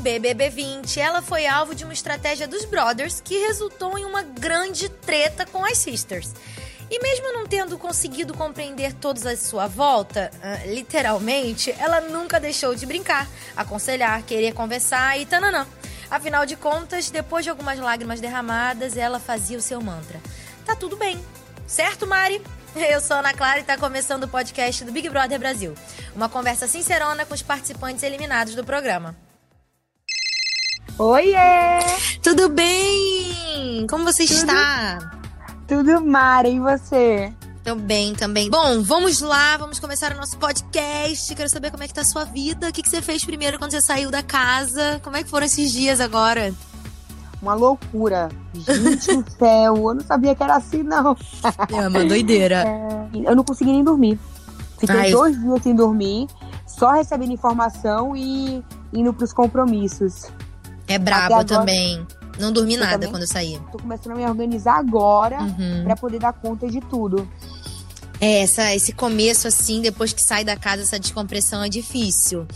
BBB 20, ela foi alvo de uma estratégia dos brothers que resultou em uma grande treta com as sisters. E mesmo não tendo conseguido compreender todos à sua volta, uh, literalmente, ela nunca deixou de brincar, aconselhar, querer conversar e tananã. Afinal de contas, depois de algumas lágrimas derramadas, ela fazia o seu mantra. Tá tudo bem. Certo, Mari? Eu sou Ana Clara e está começando o podcast do Big Brother Brasil. Uma conversa sincerona com os participantes eliminados do programa. Oiê! Tudo bem? Como você Tudo... está? Tudo mar, e você? Tô bem também. Bom, vamos lá, vamos começar o nosso podcast. Quero saber como é que tá a sua vida. O que, que você fez primeiro quando você saiu da casa? Como é que foram esses dias agora? Uma loucura. Gente do céu, eu não sabia que era assim, não. É uma doideira. É, eu não consegui nem dormir. Fiquei Ai. dois dias sem dormir, só recebendo informação e indo pros compromissos. É brabo agora, também. Não dormi nada também, quando eu saí. Tô começando a me organizar agora uhum. para poder dar conta de tudo. É, essa, esse começo, assim, depois que sai da casa, essa descompressão é difícil.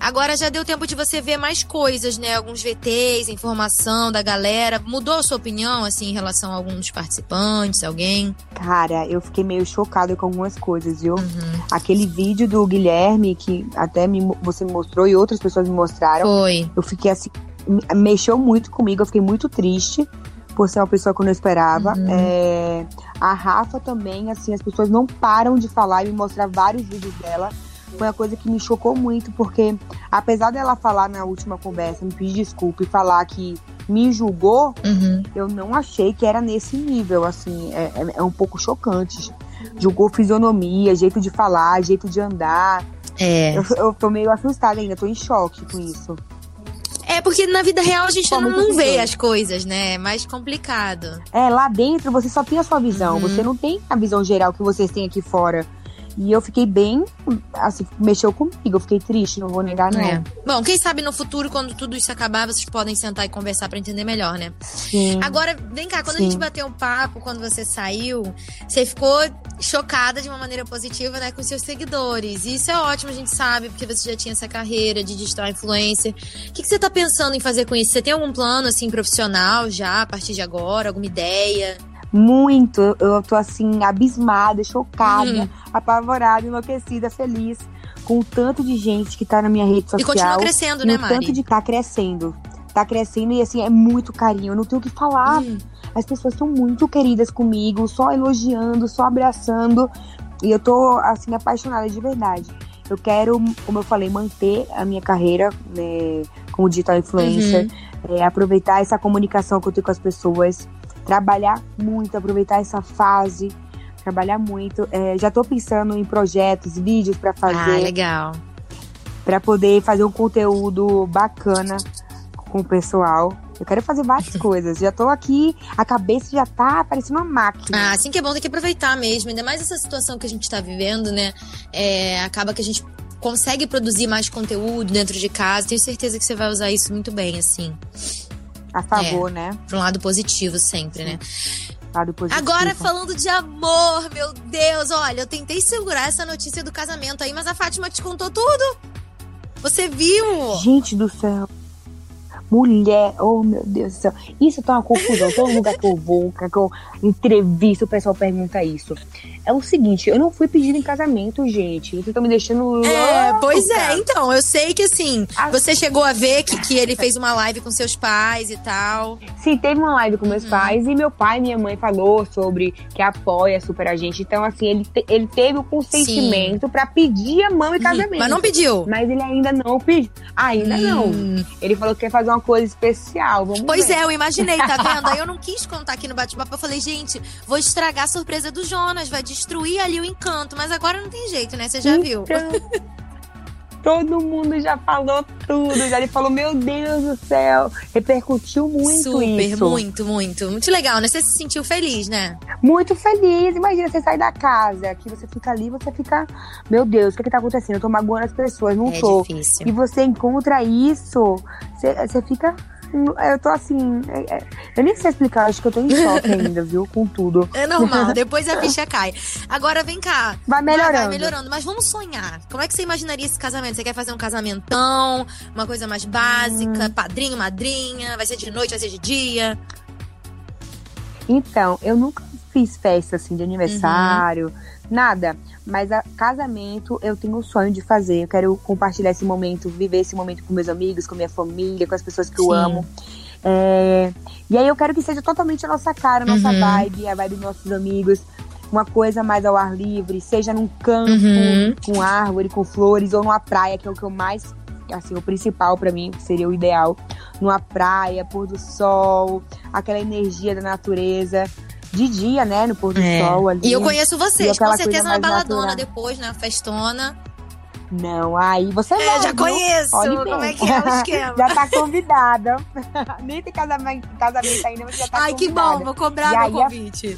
Agora já deu tempo de você ver mais coisas, né? Alguns VTs, informação da galera. Mudou a sua opinião, assim, em relação a alguns participantes, alguém? Cara, eu fiquei meio chocada com algumas coisas, viu? Uhum. Aquele vídeo do Guilherme, que até me, você me mostrou e outras pessoas me mostraram. Foi. Eu fiquei assim. Mexeu muito comigo, eu fiquei muito triste por ser uma pessoa que eu não esperava. Uhum. É, a Rafa também, assim, as pessoas não param de falar e me mostrar vários vídeos dela. Foi uma coisa que me chocou muito, porque apesar dela falar na última conversa, me pedir desculpa e falar que me julgou, uhum. eu não achei que era nesse nível, assim, é, é, é um pouco chocante. Julgou fisionomia, jeito de falar, jeito de andar. É. Eu, eu tô meio assustada ainda, tô em choque com isso. É, porque na vida real a gente não, não vê as coisas, né? É mais complicado. É, lá dentro você só tem a sua visão. Uhum. Você não tem a visão geral que vocês têm aqui fora. E eu fiquei bem, assim, mexeu comigo. Eu fiquei triste, não vou negar, não. É. Bom, quem sabe no futuro, quando tudo isso acabar, vocês podem sentar e conversar para entender melhor, né? Sim. Agora, vem cá, quando Sim. a gente bateu um papo, quando você saiu, você ficou chocada de uma maneira positiva, né, com seus seguidores. E isso é ótimo, a gente sabe, porque você já tinha essa carreira de digital influencer. O que, que você tá pensando em fazer com isso? Você tem algum plano, assim, profissional já, a partir de agora? Alguma ideia? Muito. Eu tô assim, abismada, chocada, uhum. apavorada, enlouquecida, feliz com o tanto de gente que tá na minha rede social. E continua crescendo, né, Mari? tanto de tá crescendo. Tá crescendo e assim, é muito carinho. Eu não tenho o que falar. Uhum. As pessoas são muito queridas comigo, só elogiando, só abraçando. E eu tô, assim, apaixonada de verdade. Eu quero, como eu falei, manter a minha carreira né, como digital influencer, uhum. é, aproveitar essa comunicação que eu tenho com as pessoas, trabalhar muito, aproveitar essa fase, trabalhar muito. É, já estou pensando em projetos, vídeos para fazer. Ah, legal. Para poder fazer um conteúdo bacana com o pessoal. Eu quero fazer várias coisas. Já tô aqui, a cabeça já tá parecendo uma máquina. Ah, assim que é bom, tem que aproveitar mesmo. Ainda mais essa situação que a gente tá vivendo, né? É, acaba que a gente consegue produzir mais conteúdo dentro de casa. Tenho certeza que você vai usar isso muito bem, assim. A favor, é, né? Pra um lado positivo sempre, né? Lado positivo. Agora falando de amor, meu Deus, olha, eu tentei segurar essa notícia do casamento aí, mas a Fátima te contou tudo. Você viu? Gente do céu. Mulher, oh meu Deus do céu. Isso tá uma confusão. Todo lugar que eu vou, que eu entrevisto, o pessoal pergunta isso. É o seguinte, eu não fui pedido em casamento, gente. Vocês estão me deixando É, louca. pois é. Então, eu sei que assim, a... você chegou a ver que, que ele fez uma live com seus pais e tal. Sim, teve uma live com meus uhum. pais e meu pai e minha mãe falou sobre que apoia super a gente. Então, assim, ele, te, ele teve o consentimento para pedir a mão em casamento. Mas não pediu. Mas ele ainda não pediu. Ainda não. Hum. Ele falou que quer fazer uma coisa especial. Vamos pois ver. é, eu imaginei, tá vendo? Aí eu não quis contar aqui no bate-papo. Eu falei, gente, vou estragar a surpresa do Jonas, vai destruir ali o encanto. Mas agora não tem jeito, né? Você já então, viu. Todo mundo já falou tudo. Já ele falou, meu Deus do céu. Repercutiu muito Super, isso. muito, muito. Muito legal, né? Você se sentiu feliz, né? Muito feliz. Imagina, você sai da casa, que você fica ali, você fica, meu Deus, o que, é que tá acontecendo? Eu tô magoando as pessoas, não é tô. Difícil. E você encontra isso, você, você fica eu tô assim. é- é- eu nem sei explicar, acho que eu tô em choque ainda, viu? Com tudo. É normal, depois a ficha cai. Agora vem cá. Vai Vai, melhorando. vai melhorando, mas vamos sonhar. Como é que você imaginaria esse casamento? Você quer fazer um casamentão, uma coisa mais básica, padrinho, madrinha, vai ser de noite, vai ser de dia? Então, eu nunca fiz festa assim de aniversário, nada. Mas a casamento eu tenho o sonho de fazer. Eu quero compartilhar esse momento, viver esse momento com meus amigos, com minha família, com as pessoas que eu Sim. amo. É, E aí eu quero que seja totalmente a nossa cara, a nossa Uhum. vibe, a vibe dos nossos amigos. Uma coisa mais ao ar livre, seja num campo, Uhum. com árvore, com flores, ou numa praia, que é o que eu mais, assim, o principal pra mim, seria o ideal. Numa praia, pôr do sol, aquela energia da natureza. De dia, né? No pôr do É. sol ali. E eu conheço vocês, com certeza na baladona natural. depois, na festona. Não, aí você É, vai, já conheço. Como é que é o esquema? Já tá convidada. Nem tem casamento, casamento ainda, mas já tá Ai, que convidada. bom, vou cobrar E meu convite.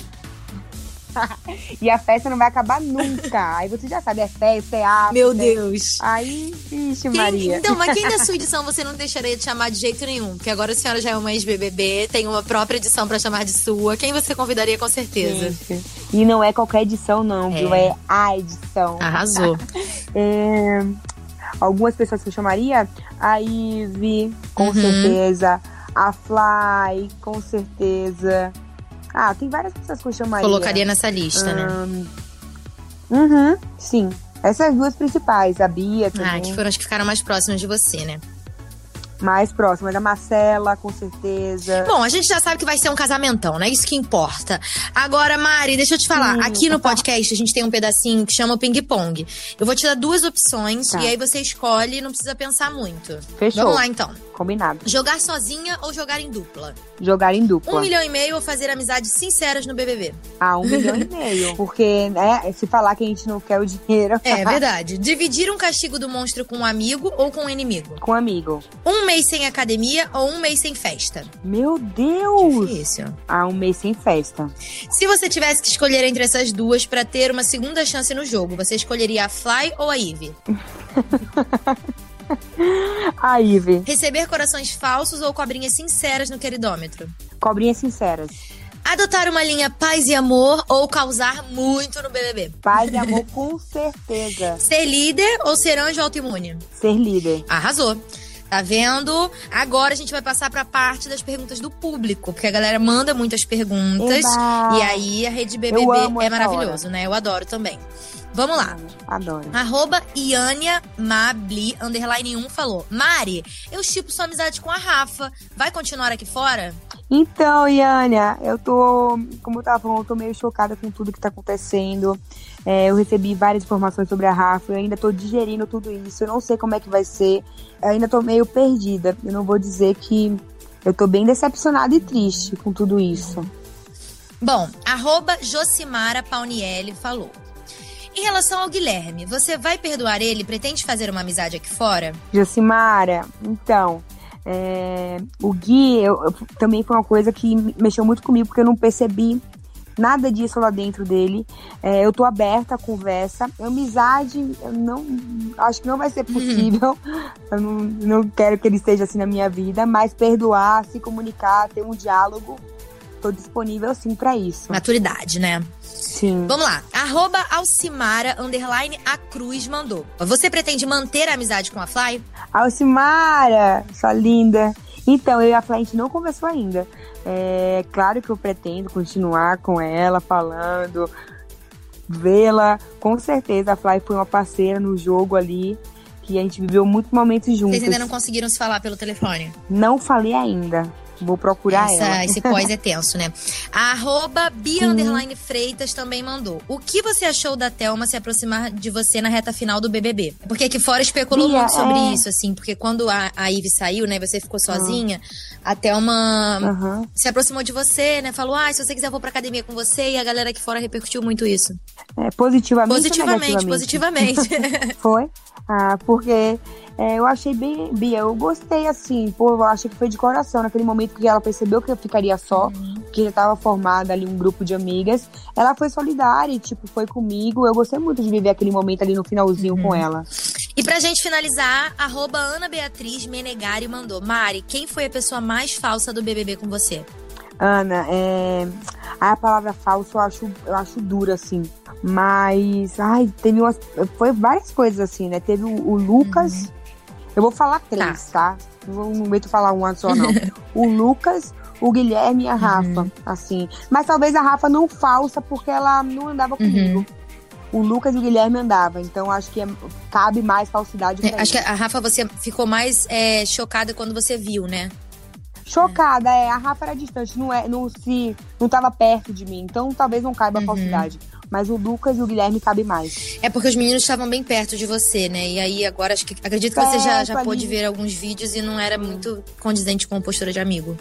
E a festa não vai acabar nunca. Aí você já sabe, é festa, é after. Meu Deus. Aí, vixe, Quem- Maria. então, mas quem da sua edição você não deixaria de chamar de jeito nenhum? Porque agora a senhora já é uma ex-BBB, tem uma própria edição pra chamar de sua. Quem você convidaria com certeza? Gente. E não é qualquer edição, não, viu? É. É a edição. Arrasou. É, Algumas pessoas que eu chamaria, a Ivy, com Uhum. certeza. A Fly, com certeza. Ah, tem várias pessoas que eu chamaria. Colocaria nessa lista, né? Ahn, Uhum, sim. Essas duas principais, a Bia também. Ah, que foram as que ficaram mais próximas de você, né? Mais próximas. A Marcela, com certeza. Bom, a gente já sabe que vai ser um casamentão, né? Isso que importa. Agora, Mari, deixa eu te falar. Aqui no tá. podcast a gente tem um pedacinho que chama ping-pong. Eu vou te dar duas opções Tá. e aí você escolhe, não precisa pensar muito. Fechou. Vamos lá, então. Combinado. Jogar sozinha ou jogar em dupla? Jogar em dupla. Um milhão e meio ou fazer amizades sinceras no BBB? Ah, um milhão e meio. Porque, né, se falar que a gente não quer o dinheiro. É verdade. Dividir um castigo do monstro com um amigo ou com um inimigo? Com amigo. Um mês sem academia ou um mês sem festa? Meu Deus! Difícil. Ah, um mês sem festa. Se você tivesse que escolher entre essas duas pra ter uma segunda chance no jogo, você escolheria a Fly ou a Eve? A Ivy, Receber corações falsos ou cobrinhas sinceras no queridômetro? cobrinhas sinceras. Adotar uma linha paz e amor ou causar muito no BBB? Paz e amor, com certeza. Ser líder ou ser anjo autoimune? Ser líder. Arrasou. Tá vendo? Agora a gente vai passar pra parte das perguntas do público, porque a galera manda muitas perguntas. Eba! E aí a Rede BBB é maravilhoso, né? Eu adoro também. Vamos lá. Adoro. Arroba Iania Mabli, underline 1, falou. Mari, eu chipo sua amizade com a Rafa. Vai continuar aqui fora? Então, Iânia, eu tô, como eu tava falando, eu tô meio chocada com tudo que tá acontecendo. É, eu recebi várias informações sobre a Rafa, eu ainda tô digerindo tudo isso, eu não sei como é que vai ser. Eu ainda tô meio perdida. Eu não vou dizer que eu tô bem decepcionada e triste com tudo isso. Bom, arroba Josimara Paunielli falou. Em relação ao Guilherme, você vai perdoar ele? Pretende fazer uma amizade aqui fora? Josimara, então, é, o Gui eu- eu- também foi uma coisa que mexeu muito comigo, porque eu não percebi nada disso lá dentro dele. É, eu tô aberta à conversa. Amizade, eu não. Acho que não vai ser possível. Eu não, não quero que ele esteja assim na minha vida, mas perdoar, se comunicar, ter um diálogo. Tô disponível sim pra isso. Maturidade, né? Sim. Vamos lá. Arroba Alcimara, underline a Cruz, mandou. Você pretende manter a amizade com a Fly? Alcimara, sua linda. Então, eu e a Fly, a gente não conversou ainda. É claro que eu pretendo continuar com ela, falando, vê-la. Com certeza, a Fly foi uma parceira no jogo ali, que a gente viveu muitos momentos juntos. Vocês ainda não conseguiram se falar pelo telefone? Não falei ainda. Vou procurar Essa- ela. esse pós é tenso, né? A arroba Bia Freitas também mandou. O que você achou da Thelma se aproximar de você na reta final do BBB? Porque aqui fora especulou Bia, muito sobre é. isso, assim. Porque quando a, a Ivy saiu, né? Você ficou sozinha. A Thelma Aham. se aproximou de você, né? Falou, ah, se você quiser eu vou pra academia com você. E a galera aqui fora repercutiu muito isso. É, positivamente, Positivamente, positivamente. Foi? Ah, porque é, eu achei bem. Bia, eu gostei assim, pô, eu achei que foi de coração. Naquele momento que ela percebeu que eu ficaria só, que já tava formada ali um grupo de amigas, ela foi solidária e, tipo, foi comigo. Eu gostei muito de viver aquele momento ali no finalzinho com ela. E pra gente finalizar, arroba Ana Beatriz Menegari mandou. Mari, quem foi a pessoa mais falsa do BBB com você? Ana, é... a palavra falso eu acho, eu acho dura, assim. Mas, ai, teve umas. Foi várias coisas, assim, né? Teve o, o Lucas. Uhum. Eu vou falar três, tá? tá? Não medo falar uma só, não. o Lucas, o Guilherme e a Rafa, uhum. assim. Mas talvez a Rafa não falsa, porque ela não andava uhum. comigo. Uhum. O Lucas e o Guilherme andavam, então acho que é, cabe mais falsidade pra é, Acho que a Rafa, você ficou mais é, chocada quando você viu, né? Chocada, é. A Rafa era distante, não, é, não, se, não tava perto de mim, então talvez não caiba a uhum. falsidade. Mas o Lucas e o Guilherme cabe mais. É porque os meninos estavam bem perto de você, né? E aí agora acho que acredito que você já, já pôde ver alguns vídeos e não era muito condizente com a postura de amigo.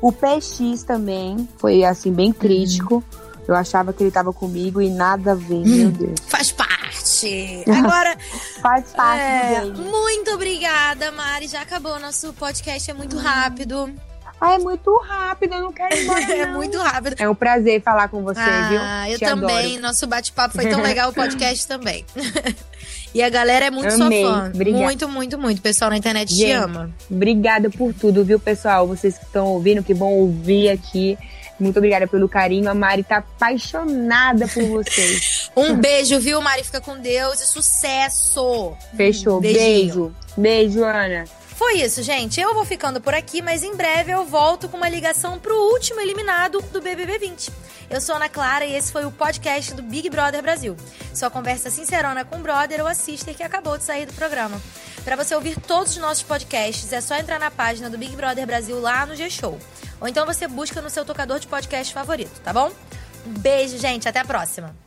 O PX também foi assim bem crítico. Eu achava que ele tava comigo e nada a ver, hum, meu Deus. Faz parte. Agora. faz parte é, Muito obrigada, Mari. Já acabou o nosso podcast, é muito rápido. Ah, é muito rápido, eu não quero ir embora. é muito rápido. É um prazer falar com você, ah, viu? Ah, eu Te também. Adoro. Nosso bate-papo foi tão legal, o podcast também. e a galera é muito Amei. sua fã. Obrigada. Muito, muito, muito. O pessoal na internet Gente, te ama. Obrigada por tudo, viu, pessoal? Vocês que estão ouvindo, que bom ouvir aqui. Muito obrigada pelo carinho. A Mari tá apaixonada por vocês. um beijo, viu, Mari? Fica com Deus e sucesso. Fechou. Beijinho. Beijo. Beijo, Ana. Foi isso, gente. Eu vou ficando por aqui, mas em breve eu volto com uma ligação pro último eliminado do BBB 20. Eu sou Ana Clara e esse foi o podcast do Big Brother Brasil. Sua conversa sincerona com o brother ou a sister que acabou de sair do programa. Para você ouvir todos os nossos podcasts, é só entrar na página do Big Brother Brasil lá no G-Show. Ou então você busca no seu tocador de podcast favorito, tá bom? Um beijo, gente. Até a próxima.